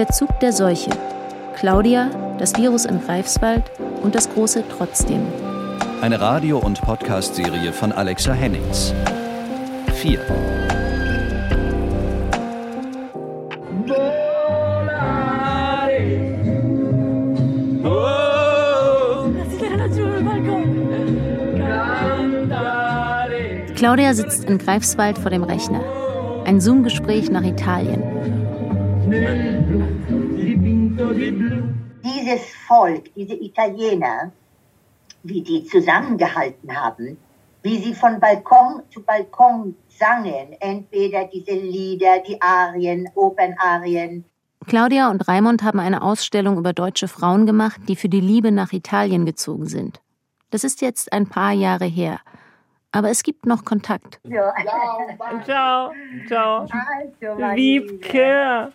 Der Zug der Seuche. Claudia, das Virus in Greifswald und das große Trotzdem. Eine Radio- und Podcast-Serie von Alexa Hennings. 4. Claudia sitzt in Greifswald vor dem Rechner. Ein Zoom-Gespräch nach Italien. Dieses Volk, diese Italiener, wie die zusammengehalten haben, wie sie von Balkon zu Balkon sangen, entweder diese Lieder, die Arien, Opernarien. Claudia und Raimund haben eine Ausstellung über deutsche Frauen gemacht, die für die Liebe nach Italien gezogen sind. Das ist jetzt ein paar Jahre her. Aber es gibt noch Kontakt. Ja. Ciao, ciao. Also, Wiebke.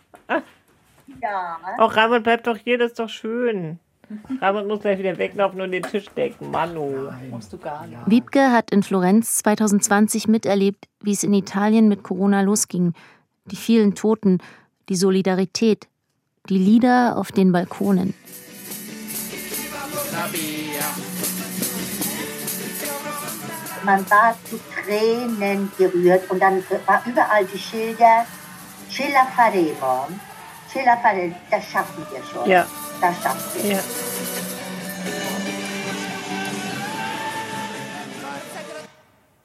Ja. Auch Raimund bleibt doch hier, das ist doch schön. Raimund muss gleich wieder weglaufen und den Tisch decken. Manu. Wiebke hat in Florenz 2020 miterlebt, wie es in Italien mit Corona losging. Die vielen Toten, die Solidarität, die Lieder auf den Balkonen. Man war zu Tränen gerührt und dann war überall die Schilder, la faremo, faremo, das schaffen wir schon. Ja. Das schaffen wir. Ja.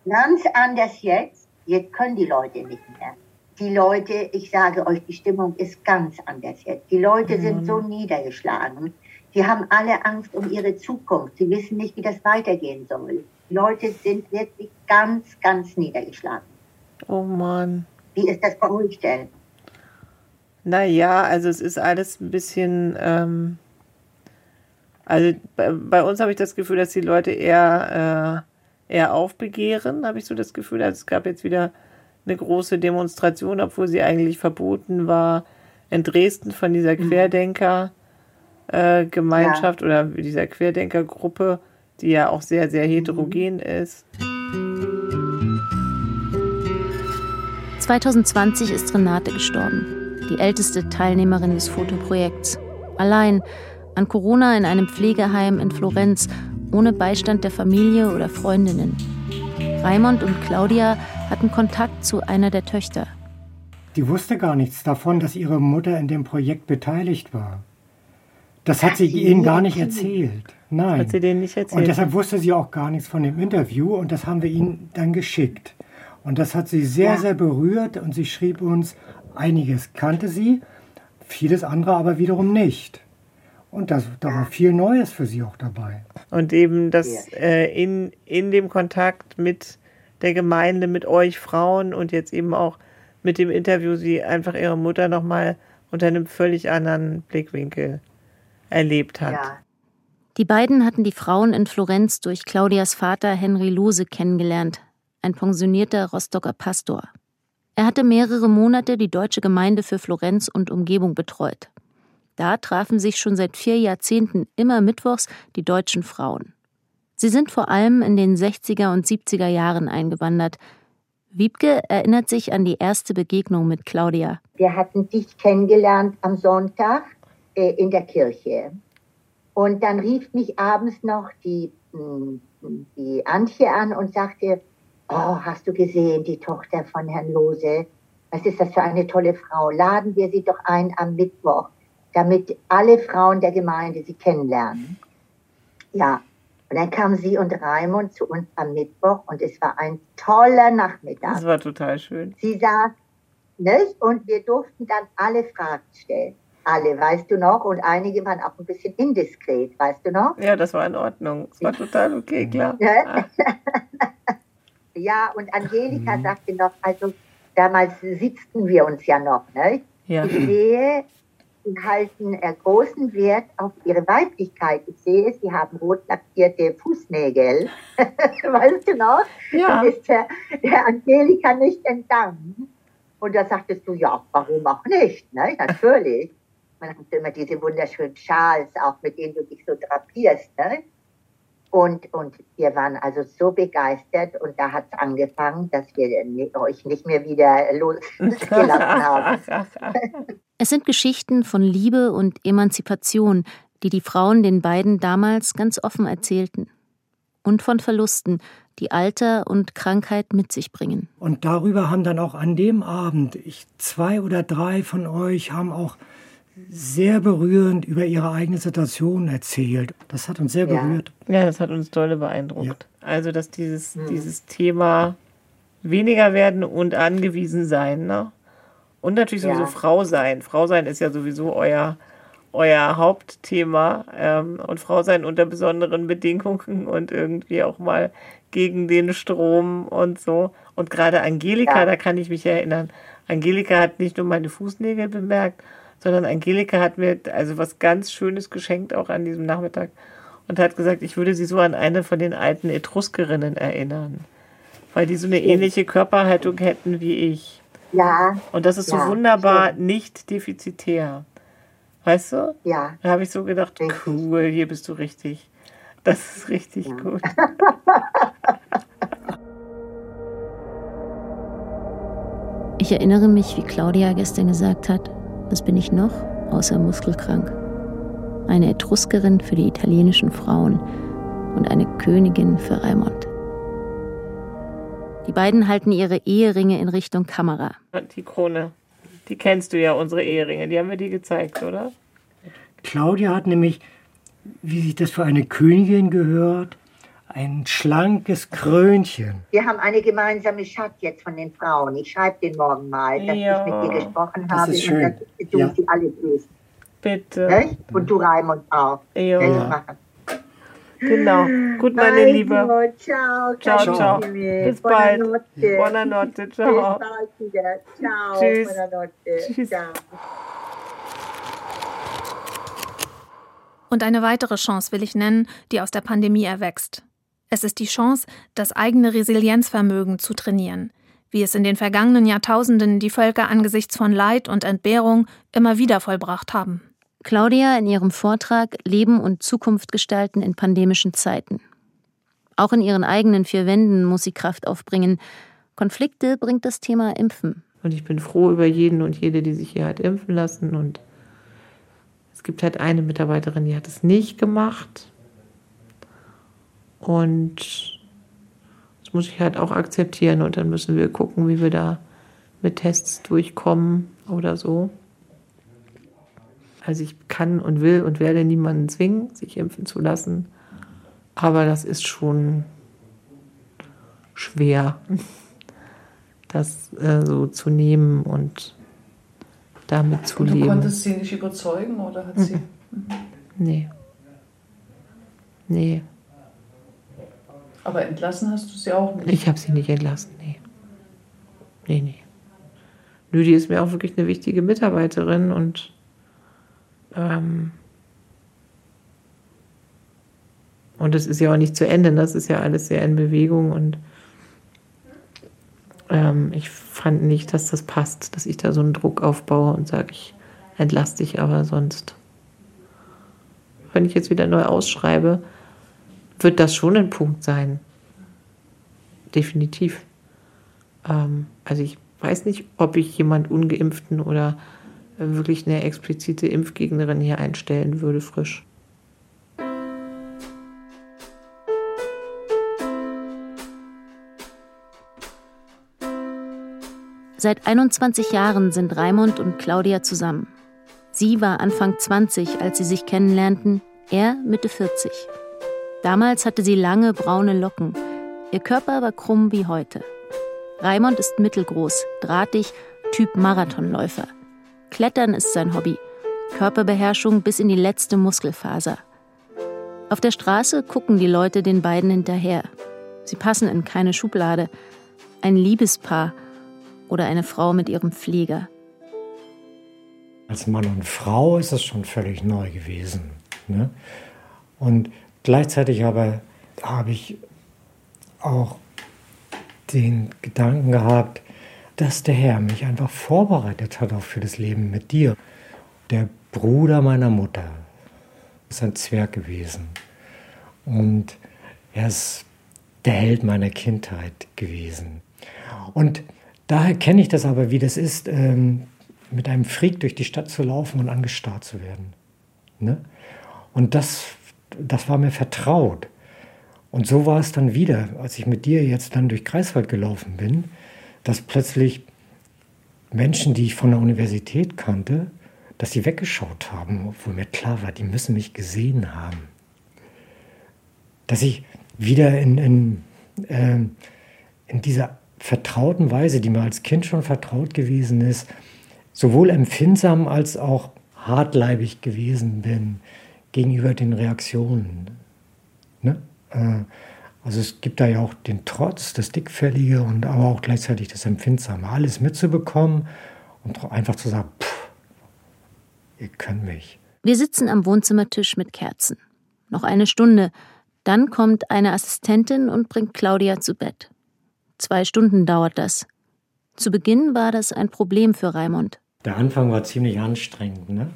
Ganz anders jetzt. Jetzt können die Leute nicht mehr. Die Leute, ich sage euch, die Stimmung ist ganz anders jetzt. Die Leute sind so niedergeschlagen. Die haben alle Angst um ihre Zukunft. Sie wissen nicht, wie das weitergehen soll. Die Leute sind wirklich ganz, ganz niedergeschlagen. Oh Mann. Wie ist das bei euch denn? Naja, also es ist alles ein bisschen. Ähm, also bei, bei uns habe ich das Gefühl, dass die Leute eher, äh, eher aufbegehren, habe ich so das Gefühl. Also es gab jetzt wieder eine große Demonstration, obwohl sie eigentlich verboten war, in Dresden von dieser Querdenker. Äh, Gemeinschaft oder dieser Querdenkergruppe, die ja auch sehr, sehr heterogen ist. 2020 ist Renate gestorben, die älteste Teilnehmerin des Fotoprojekts. Allein an Corona in einem Pflegeheim in Florenz, ohne Beistand der Familie oder Freundinnen. Raimund und Claudia hatten Kontakt zu einer der Töchter. Die wusste gar nichts davon, dass ihre Mutter in dem Projekt beteiligt war. Das hat sie ihnen gar nicht erzählt? erzählt. Nein. Hat sie denen nicht erzählt? Und deshalb wusste sie auch gar nichts von dem Interview und das haben wir ihnen dann geschickt. Und das hat sie sehr, Ja. sehr berührt und sie schrieb uns, einiges kannte sie, vieles andere aber wiederum nicht. Und das, da war viel Neues für sie auch dabei. Und eben das äh, in, in dem Kontakt mit der Gemeinde, mit euch Frauen und jetzt eben auch mit dem Interview, sie einfach ihre Mutter nochmal unter einem völlig anderen Blickwinkel erlebt hat. Ja. Die beiden hatten die Frauen in Florenz durch Claudias Vater Henry Lose kennengelernt, ein pensionierter Rostocker Pastor. Er hatte mehrere Monate die deutsche Gemeinde für Florenz und Umgebung betreut. Da trafen sich schon seit vier Jahrzehnten immer mittwochs die deutschen Frauen. Sie sind vor allem in den 60er und 70er Jahren eingewandert. Wiebke erinnert sich an die erste Begegnung mit Claudia. Wir hatten dich kennengelernt am Sonntag äh, in der Kirche. Und dann rief mich abends noch die, mh, die Antje an und sagte, oh, hast du gesehen, die Tochter von Herrn Lose? Was ist das für eine tolle Frau? Laden wir sie doch ein am Mittwoch, damit alle Frauen der Gemeinde sie kennenlernen. Ja, und dann kamen sie und Raimund zu uns am Mittwoch und es war ein toller Nachmittag. Das war total schön. Sie sagt, nicht? Und wir durften dann alle Fragen stellen. Alle, weißt du noch? Und einige waren auch ein bisschen indiskret, weißt du noch? Ja, das war in Ordnung. Es war total okay, klar. Ja. Ja, und Angelika sagte noch, also damals sitzten wir uns ja noch, ne? Ja. Ich sehe, sie halten großen Wert auf ihre Weiblichkeit. Ich sehe, sie haben rot lackierte Fußnägel. weißt du noch? Ja. Das ist der, der Angelika nicht entgangen. Und da sagtest du, ja, warum auch nicht? Ne? Natürlich. Man hat immer diese wunderschönen Schals, auch mit denen du dich so drapierst. Ne? Und, und wir waren also so begeistert und da hat es angefangen, dass wir euch nicht mehr wieder losgelassen haben. Es sind Geschichten von Liebe und Emanzipation, die die Frauen den beiden damals ganz offen erzählten. Und von Verlusten, die Alter und Krankheit mit sich bringen. Und darüber haben dann auch an dem Abend, ich, zwei oder drei von euch haben auch sehr berührend über ihre eigene Situation erzählt. Das hat uns sehr berührt. Ja, das hat uns dolle beeindruckt. Ja. Also, dass dieses, mhm. dieses Thema weniger werden und angewiesen sein, ne? Und natürlich sowieso ja. Frau sein. Frau sein ist ja sowieso euer, euer Hauptthema. Ähm, und Frau sein unter besonderen Bedingungen und irgendwie auch mal gegen den Strom und so. Und gerade Angelika, ja. da kann ich mich erinnern. Angelika hat nicht nur meine Fußnägel bemerkt, sondern Angelika hat mir also was ganz Schönes geschenkt, auch an diesem Nachmittag. Und hat gesagt, ich würde sie so an eine von den alten Etruskerinnen erinnern. Weil die so eine ähnliche Körperhaltung hätten wie ich. Ja. Und das ist so ja, wunderbar stimmt. nicht defizitär. Weißt du? Ja. Da habe ich so gedacht, richtig. cool, hier bist du richtig. Das ist richtig ja. gut. Ich erinnere mich, wie Claudia gestern gesagt hat, was bin ich noch außer muskelkrank? Eine Etruskerin für die italienischen Frauen und eine Königin für Raimond. Die beiden halten ihre Eheringe in Richtung Kamera. Die Krone. Die kennst du ja, unsere Eheringe. Die haben wir dir gezeigt, oder? Claudia hat nämlich, wie sich das für eine Königin gehört, ein schlankes Krönchen. Wir haben eine gemeinsame Chat jetzt von den Frauen. Ich schreibe den morgen mal, dass ja. ich mit dir gesprochen das habe ist schön. und dass du ja. sie alle grüßt. Bitte. Nicht? Und du Raimund auch. Ja. ja. Genau. Gut, meine also, Liebe. Ciao. Ciao, ciao. Bis bald. Buonanotte. Ciao. Bis bald wieder. Ciao. Tschüss. Buonanotte. Tschüss. Ciao. Und eine weitere Chance will ich nennen, die aus der Pandemie erwächst. Es ist die Chance, das eigene Resilienzvermögen zu trainieren, wie es in den vergangenen Jahrtausenden die Völker angesichts von Leid und Entbehrung immer wieder vollbracht haben. Claudia in ihrem Vortrag Leben und Zukunft gestalten in pandemischen Zeiten. Auch in ihren eigenen vier Wänden muss sie Kraft aufbringen. Konflikte bringt das Thema Impfen. Und ich bin froh über jeden und jede, die sich hier hat impfen lassen. Und es gibt halt eine Mitarbeiterin, die hat es nicht gemacht. Und das muss ich halt auch akzeptieren und dann müssen wir gucken, wie wir da mit Tests durchkommen oder so. Also ich kann und will und werde niemanden zwingen, sich impfen zu lassen. Aber das ist schon schwer, das äh, so zu nehmen und damit zu und du leben. Du konntest sie nicht überzeugen oder hat sie? Nee. Nee. Aber entlassen hast du sie auch nicht? Ich habe sie nicht entlassen, nee. Nee, nee. Die ist mir auch wirklich eine wichtige Mitarbeiterin und ähm, und es ist ja auch nicht zu Ende, das ist ja alles sehr in Bewegung und ähm, ich fand nicht, dass das passt, dass ich da so einen Druck aufbaue und sage, ich entlasse dich aber sonst. Wenn ich jetzt wieder neu ausschreibe, wird das schon ein Punkt sein. Definitiv. Ähm, also ich weiß nicht, ob ich jemand ungeimpften oder wirklich eine explizite Impfgegnerin hier einstellen würde, frisch. Seit 21 Jahren sind Raimund und Claudia zusammen. Sie war Anfang 20, als sie sich kennenlernten, er Mitte 40. Damals hatte sie lange braune Locken. Ihr Körper war krumm wie heute. Raimond ist mittelgroß, drahtig, Typ Marathonläufer. Klettern ist sein Hobby. Körperbeherrschung bis in die letzte Muskelfaser. Auf der Straße gucken die Leute den beiden hinterher. Sie passen in keine Schublade. Ein Liebespaar oder eine Frau mit ihrem Pfleger. Als Mann und Frau ist das schon völlig neu gewesen. Ne? Und Gleichzeitig aber habe ich auch den Gedanken gehabt, dass der Herr mich einfach vorbereitet hat auch für das Leben mit dir. Der Bruder meiner Mutter ist ein Zwerg gewesen. Und er ist der Held meiner Kindheit gewesen. Und daher kenne ich das aber, wie das ist, ähm, mit einem Freak durch die Stadt zu laufen und angestarrt zu werden. Ne? Und das, das war mir vertraut. Und so war es dann wieder, als ich mit dir jetzt dann durch Greifswald gelaufen bin, dass plötzlich Menschen, die ich von der Universität kannte, dass sie weggeschaut haben, obwohl mir klar war, die müssen mich gesehen haben. Dass ich wieder in, in, äh, in dieser vertrauten Weise, die mir als Kind schon vertraut gewesen ist, sowohl empfindsam als auch hartleibig gewesen bin gegenüber den Reaktionen. Ne? Äh, also es gibt da ja auch den Trotz, das Dickfällige und aber auch gleichzeitig das Empfindsame, alles mitzubekommen und einfach zu sagen, pff, ihr könnt mich. Wir sitzen am Wohnzimmertisch mit Kerzen. Noch eine Stunde, dann kommt eine Assistentin und bringt Claudia zu Bett. Zwei Stunden dauert das. Zu Beginn war das ein Problem für Raimund. Der Anfang war ziemlich anstrengend. Ne?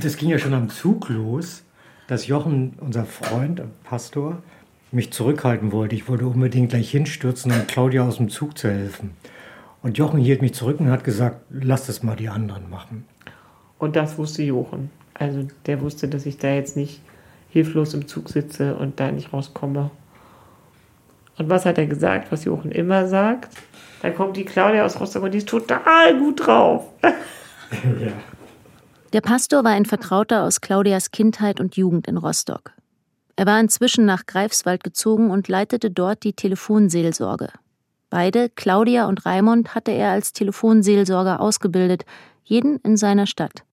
Das ging ja schon am Zug los, dass Jochen, unser Freund, Pastor, mich zurückhalten wollte. Ich wollte unbedingt gleich hinstürzen, um Claudia aus dem Zug zu helfen. Und Jochen hielt mich zurück und hat gesagt, lass das mal die anderen machen. Und das wusste Jochen. Also der wusste, dass ich da jetzt nicht hilflos im Zug sitze und da nicht rauskomme. Und was hat er gesagt, was Jochen immer sagt? Da kommt die Claudia aus Rostock und die ist total gut drauf. ja. Der Pastor war ein Vertrauter aus Claudias Kindheit und Jugend in Rostock. Er war inzwischen nach Greifswald gezogen und leitete dort die Telefonseelsorge. Beide, Claudia und Raimund, hatte er als Telefonseelsorger ausgebildet, jeden in seiner Stadt.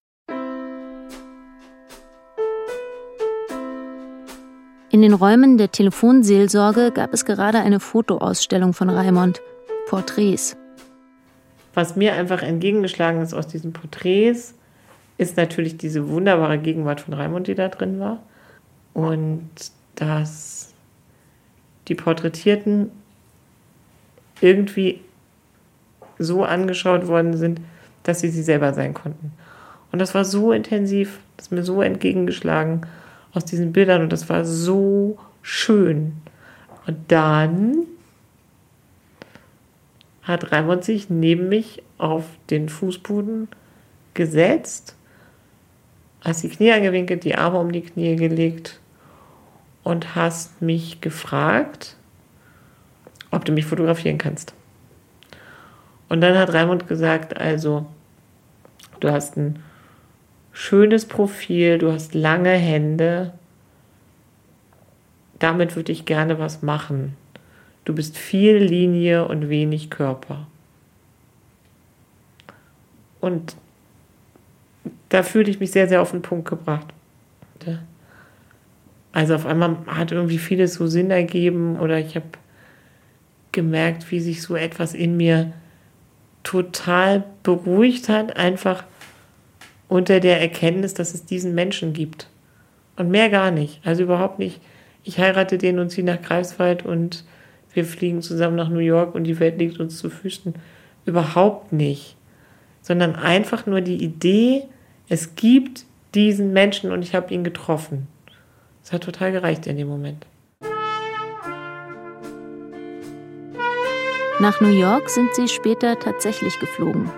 In den Räumen der Telefonseelsorge gab es gerade eine Fotoausstellung von Raimund, Porträts. Was mir einfach entgegengeschlagen ist aus diesen Porträts, ist natürlich diese wunderbare Gegenwart von Raimund, die da drin war und dass die Porträtierten irgendwie so angeschaut worden sind, dass sie sie selber sein konnten. Und das war so intensiv, das ist mir so entgegengeschlagen aus diesen Bildern und das war so schön. Und dann hat Raimund sich neben mich auf den Fußboden gesetzt, hast die Knie angewinkelt, die Arme um die Knie gelegt und hast mich gefragt, ob du mich fotografieren kannst. Und dann hat Raimund gesagt, also, du hast ein schönes Profil, du hast lange Hände, damit würde ich gerne was machen. Du bist viel Linie und wenig Körper. Und da fühle ich mich sehr, sehr auf den Punkt gebracht. Also auf einmal hat irgendwie vieles so Sinn ergeben oder ich habe gemerkt, wie sich so etwas in mir total beruhigt hat, einfach unter der Erkenntnis, dass es diesen Menschen gibt. Und mehr gar nicht. Also überhaupt nicht. Ich heirate den und ziehe nach Greifswald und wir fliegen zusammen nach New York und die Welt liegt uns zu Füßen. Überhaupt nicht. Sondern einfach nur die Idee, es gibt diesen Menschen und ich habe ihn getroffen. Es hat total gereicht in dem Moment. Nach New York sind sie später tatsächlich geflogen.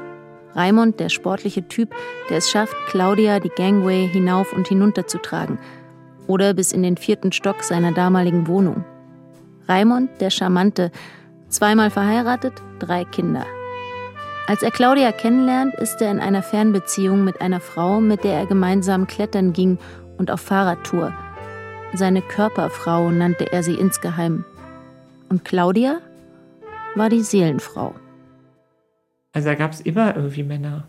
Raimund, der sportliche Typ, der es schafft, Claudia die Gangway hinauf und hinunter zu tragen. Oder bis in den vierten Stock seiner damaligen Wohnung. Raimund, der Charmante, zweimal verheiratet, drei Kinder. Als er Claudia kennenlernt, ist er in einer Fernbeziehung mit einer Frau, mit der er gemeinsam klettern ging und auf Fahrradtour. Seine Körperfrau nannte er sie insgeheim. Und Claudia war die Seelenfrau. Also da gab es immer irgendwie Männer,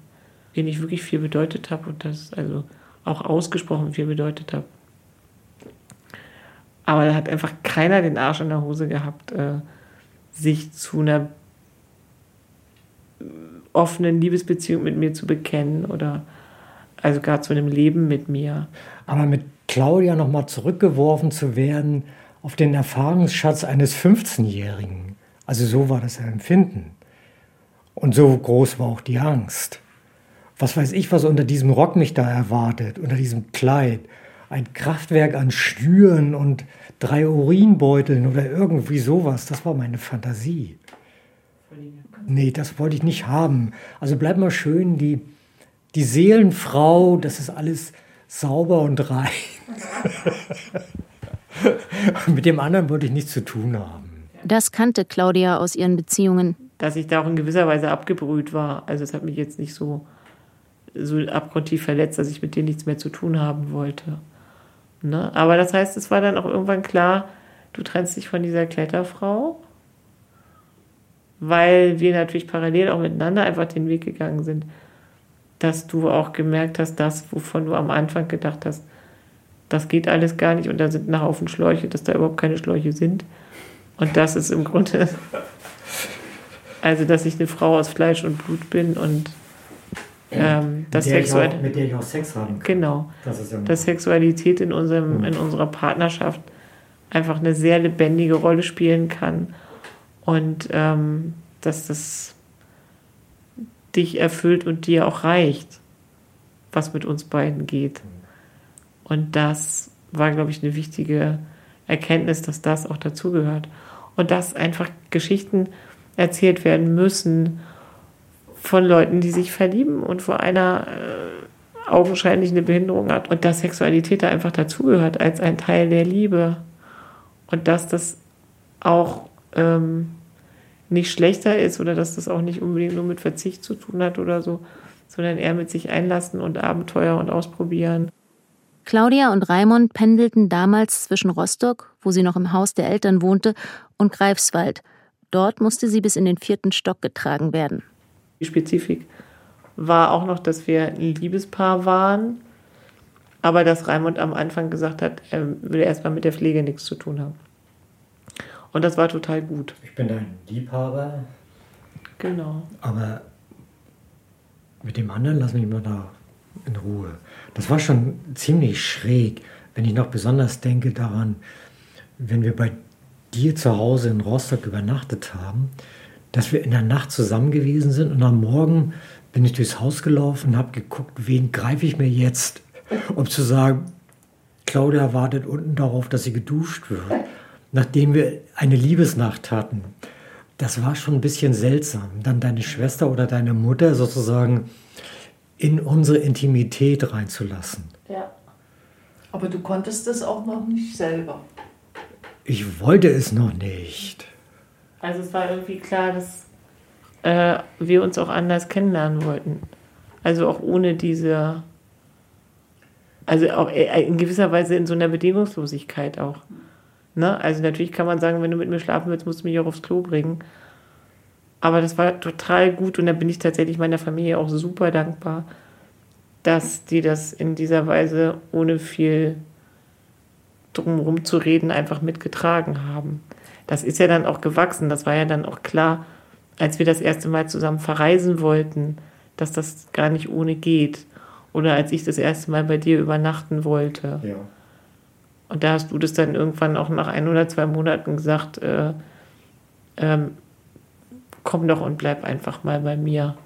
denen ich wirklich viel bedeutet habe und das also auch ausgesprochen viel bedeutet habe. Aber da hat einfach keiner den Arsch in der Hose gehabt, äh, sich zu einer offenen Liebesbeziehung mit mir zu bekennen oder also gar zu einem Leben mit mir. Aber mit Claudia nochmal zurückgeworfen zu werden auf den Erfahrungsschatz eines 15-Jährigen. Also so war das Empfinden. Und so groß war auch die Angst. Was weiß ich, was unter diesem Rock mich da erwartet, unter diesem Kleid. ein Kraftwerk an Schnüren und drei Urinbeuteln oder irgendwie sowas. Das war meine Fantasie. Nee, das wollte ich nicht haben. Also bleib mal schön, die, die Seelenfrau, das ist alles sauber und rein. Mit dem anderen wollte ich nichts zu tun haben. Das kannte Claudia aus ihren Beziehungen. Dass ich da auch in gewisser Weise abgebrüht war. Also es hat mich jetzt nicht so, so abgrundtief verletzt, dass ich mit denen nichts mehr zu tun haben wollte. Ne? Aber das heißt, es war dann auch irgendwann klar, du trennst dich von dieser Kletterfrau, weil wir natürlich parallel auch miteinander einfach den Weg gegangen sind, dass du auch gemerkt hast, das, wovon du am Anfang gedacht hast, das geht alles gar nicht und da sind ein Haufen Schläuche, dass da überhaupt keine Schläuche sind. Und das ist im Grunde, also dass ich eine Frau aus Fleisch und Blut bin und ähm, das mit, der Sexual mit der ich auch Sex haben kann. Genau. Das ist ja Dass Sexualität in, unserem, Mhm. in unserer Partnerschaft einfach eine sehr lebendige Rolle spielen kann. Und ähm, dass das dich erfüllt und dir auch reicht, was mit uns beiden geht. Und das war, glaube ich, eine wichtige Erkenntnis, dass das auch dazugehört. Und dass einfach Geschichten erzählt werden müssen von Leuten, die sich verlieben und vor einer äh, augenscheinlich eine Behinderung hat. Und dass Sexualität da einfach dazugehört als ein Teil der Liebe. Und dass das auch ähm, nicht schlechter ist oder dass das auch nicht unbedingt nur mit Verzicht zu tun hat oder so, sondern eher mit sich einlassen und Abenteuer und ausprobieren. Claudia und Raimund pendelten damals zwischen Rostock, wo sie noch im Haus der Eltern wohnte, und Greifswald. Dort musste sie bis in den vierten Stock getragen werden. Die Spezifik war auch noch, dass wir ein Liebespaar waren, aber dass Raimund am Anfang gesagt hat, er will erstmal mit der Pflege nichts zu tun haben. Und das war total gut. Ich bin dein Liebhaber, Genau. aber mit dem anderen lass mich mal da in Ruhe. Das war schon ziemlich schräg, wenn ich noch besonders denke daran, wenn wir bei dir zu Hause in Rostock übernachtet haben, dass wir in der Nacht zusammen gewesen sind und am Morgen bin ich durchs Haus gelaufen und habe geguckt, wen greife ich mir jetzt, um zu sagen, Claudia wartet unten darauf, dass sie geduscht wird, nachdem wir eine Liebesnacht hatten. Das war schon ein bisschen seltsam, dann deine Schwester oder deine Mutter sozusagen in unsere Intimität reinzulassen. Ja. Aber du konntest das auch noch nicht selber. Ich wollte es noch nicht. Also es war irgendwie klar, dass äh, wir uns auch anders kennenlernen wollten. Also auch ohne diese, also auch äh, in gewisser Weise in so einer Bedingungslosigkeit auch. Ne? Also natürlich kann man sagen, wenn du mit mir schlafen willst, musst du mich auch aufs Klo bringen. Aber das war total gut und da bin ich tatsächlich meiner Familie auch super dankbar, dass die das in dieser Weise ohne viel drumherum zu reden einfach mitgetragen haben. Das ist ja dann auch gewachsen. Das war ja dann auch klar, als wir das erste Mal zusammen verreisen wollten, dass das gar nicht ohne geht. Oder als ich das erste Mal bei dir übernachten wollte. Ja. Und da hast du das dann irgendwann auch nach ein oder zwei Monaten gesagt, äh, ähm, komm doch und bleib einfach mal bei mir.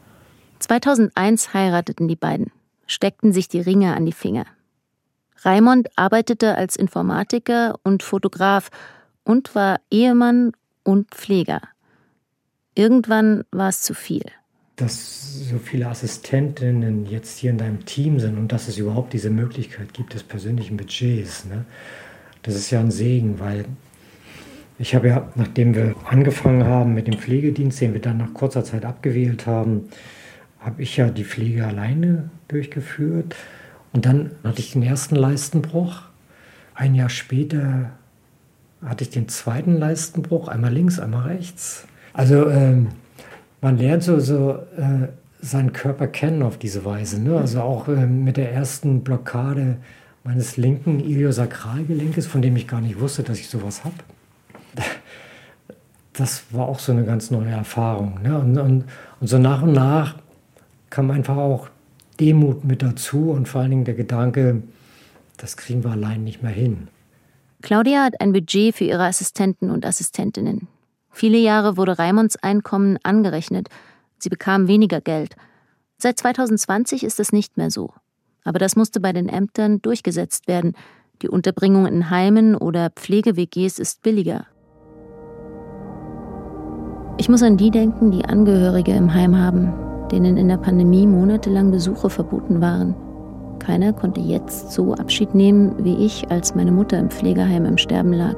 2001 heirateten die beiden, steckten sich die Ringe an die Finger. Raimond arbeitete als Informatiker und Fotograf und war Ehemann und Pfleger. Irgendwann war es zu viel. Dass so viele Assistentinnen jetzt hier in deinem Team sind und dass es überhaupt diese Möglichkeit gibt des persönlichen Budgets, ne? das ist ja ein Segen, weil ich habe ja, nachdem wir angefangen haben mit dem Pflegedienst, den wir dann nach kurzer Zeit abgewählt haben, habe ich ja die Pflege alleine durchgeführt. Und dann hatte ich den ersten Leistenbruch. Ein Jahr später hatte ich den zweiten Leistenbruch, einmal links, einmal rechts. Also ähm, man lernt so, so äh, seinen Körper kennen auf diese Weise. Ne? Also auch ähm, mit der ersten Blockade meines linken Iliosakralgelenkes, von dem ich gar nicht wusste, dass ich sowas habe. Das war auch so eine ganz neue Erfahrung. Ne? Und, und, und so nach und nach kam einfach auch Demut mit dazu und vor allen Dingen der Gedanke, das kriegen wir allein nicht mehr hin. Claudia hat ein Budget für ihre Assistenten und Assistentinnen. Viele Jahre wurde Raimonds Einkommen angerechnet. Sie bekam weniger Geld. Seit 2020 ist es nicht mehr so. Aber das musste bei den Ämtern durchgesetzt werden. Die Unterbringung in Heimen oder Pflege-WGs ist billiger. Ich muss an die denken, die Angehörige im Heim haben, denen in der Pandemie monatelang Besuche verboten waren. Keiner konnte jetzt so Abschied nehmen wie ich, als meine Mutter im Pflegeheim im Sterben lag.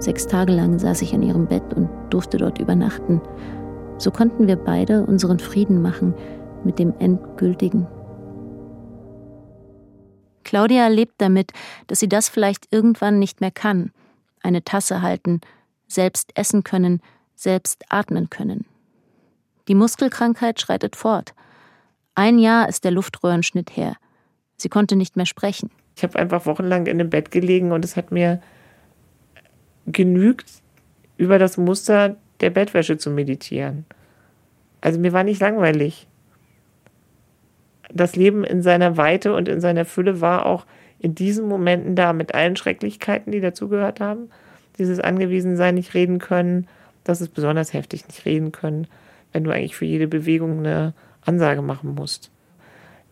Sechs Tage lang saß ich an ihrem Bett und durfte dort übernachten. So konnten wir beide unseren Frieden machen mit dem Endgültigen. Claudia lebt damit, dass sie das vielleicht irgendwann nicht mehr kann. Eine Tasse halten, selbst essen können, selbst atmen können. Die Muskelkrankheit schreitet fort. Ein Jahr ist der Luftröhrenschnitt her. Sie konnte nicht mehr sprechen. Ich habe einfach wochenlang in dem Bett gelegen und es hat mir genügt, über das Muster der Bettwäsche zu meditieren. Also mir war nicht langweilig. Das Leben in seiner Weite und in seiner Fülle war auch in diesen Momenten da mit allen Schrecklichkeiten, die dazugehört haben. Dieses Angewiesensein, nicht reden können, das ist besonders heftig, nicht reden können, wenn du eigentlich für jede Bewegung eine Ansage machen musst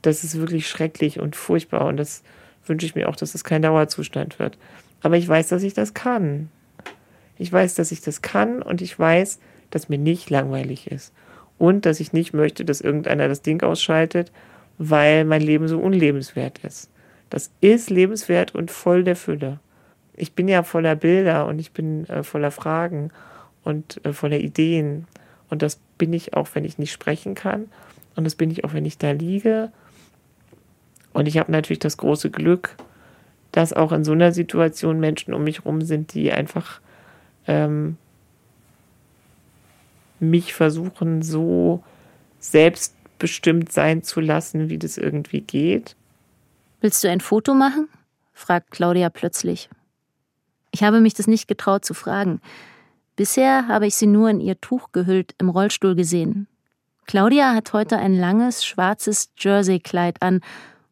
das ist wirklich schrecklich und furchtbar und das wünsche ich mir auch, dass es kein Dauerzustand wird. Aber ich weiß, dass ich das kann. Ich weiß, dass ich das kann und ich weiß, dass mir nicht langweilig ist. Und dass ich nicht möchte, dass irgendeiner das Ding ausschaltet, weil mein Leben so unlebenswert ist. Das ist lebenswert und voll der Fülle. Ich bin ja voller Bilder und ich bin äh, voller Fragen und äh, voller Ideen. Und das bin ich auch, wenn ich nicht sprechen kann. Und das bin ich auch, wenn ich da liege und ich habe natürlich das große Glück, dass auch in so einer Situation Menschen um mich herum sind, die einfach ähm, mich versuchen, so selbstbestimmt sein zu lassen, wie das irgendwie geht. Willst du ein Foto machen? fragt Claudia plötzlich. Ich habe mich das nicht getraut zu fragen. Bisher habe ich sie nur in ihr Tuch gehüllt im Rollstuhl gesehen. Claudia hat heute ein langes, schwarzes Jerseykleid an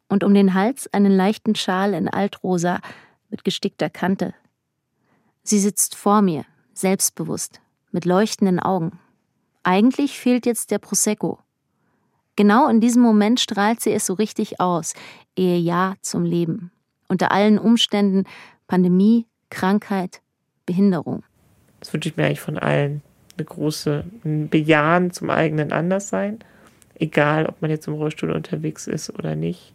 und um den Hals einen leichten Schal in Altrosa mit gestickter Kante. Sie sitzt vor mir, selbstbewusst, mit leuchtenden Augen. Eigentlich fehlt jetzt der Prosecco. Genau in diesem Moment strahlt sie es so richtig aus, ehe Ja zum Leben. Unter allen Umständen Pandemie, Krankheit, Behinderung. Das wünsche ich mir eigentlich von allen. Eine große, ein Bejahen zum eigenen Anderssein. Egal, ob man jetzt im Rollstuhl unterwegs ist oder nicht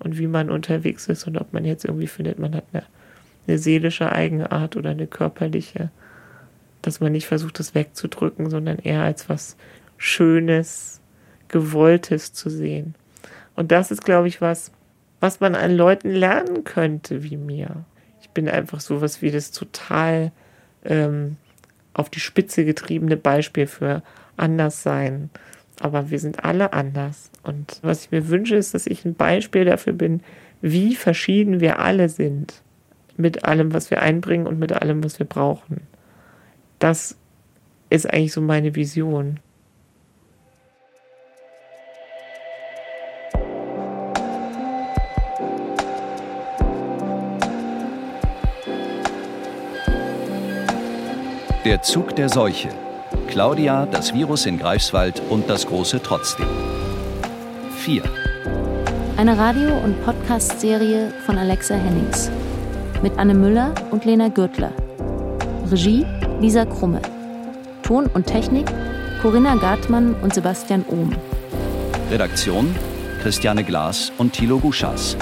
und wie man unterwegs ist und ob man jetzt irgendwie findet, man hat eine, eine seelische Eigenart oder eine körperliche, dass man nicht versucht, das wegzudrücken, sondern eher als was Schönes, Gewolltes zu sehen. Und das ist, glaube ich, was, was man an Leuten lernen könnte wie mir. Ich bin einfach sowas wie das total ähm, auf die Spitze getriebene Beispiel für Anderssein aber wir sind alle anders. Und was ich mir wünsche, ist, dass ich ein Beispiel dafür bin, wie verschieden wir alle sind. Mit allem, was wir einbringen und mit allem, was wir brauchen. Das ist eigentlich so meine Vision. Der Zug der Seuche Claudia, das Virus in Greifswald und das große Trotzdem. 4. Eine Radio- und Podcast-Serie von Alexa Hennings. Mit Anne Müller und Lena Gürtler. Regie Lisa Krumme. Ton und Technik Corinna Gartmann und Sebastian Ohm. Redaktion Christiane Glas und Thilo Guschas.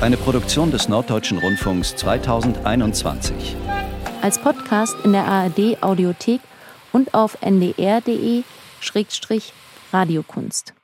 Eine Produktion des Norddeutschen Rundfunks 2021. Als Podcast in der ARD Audiothek und auf ndr.de-radiokunst.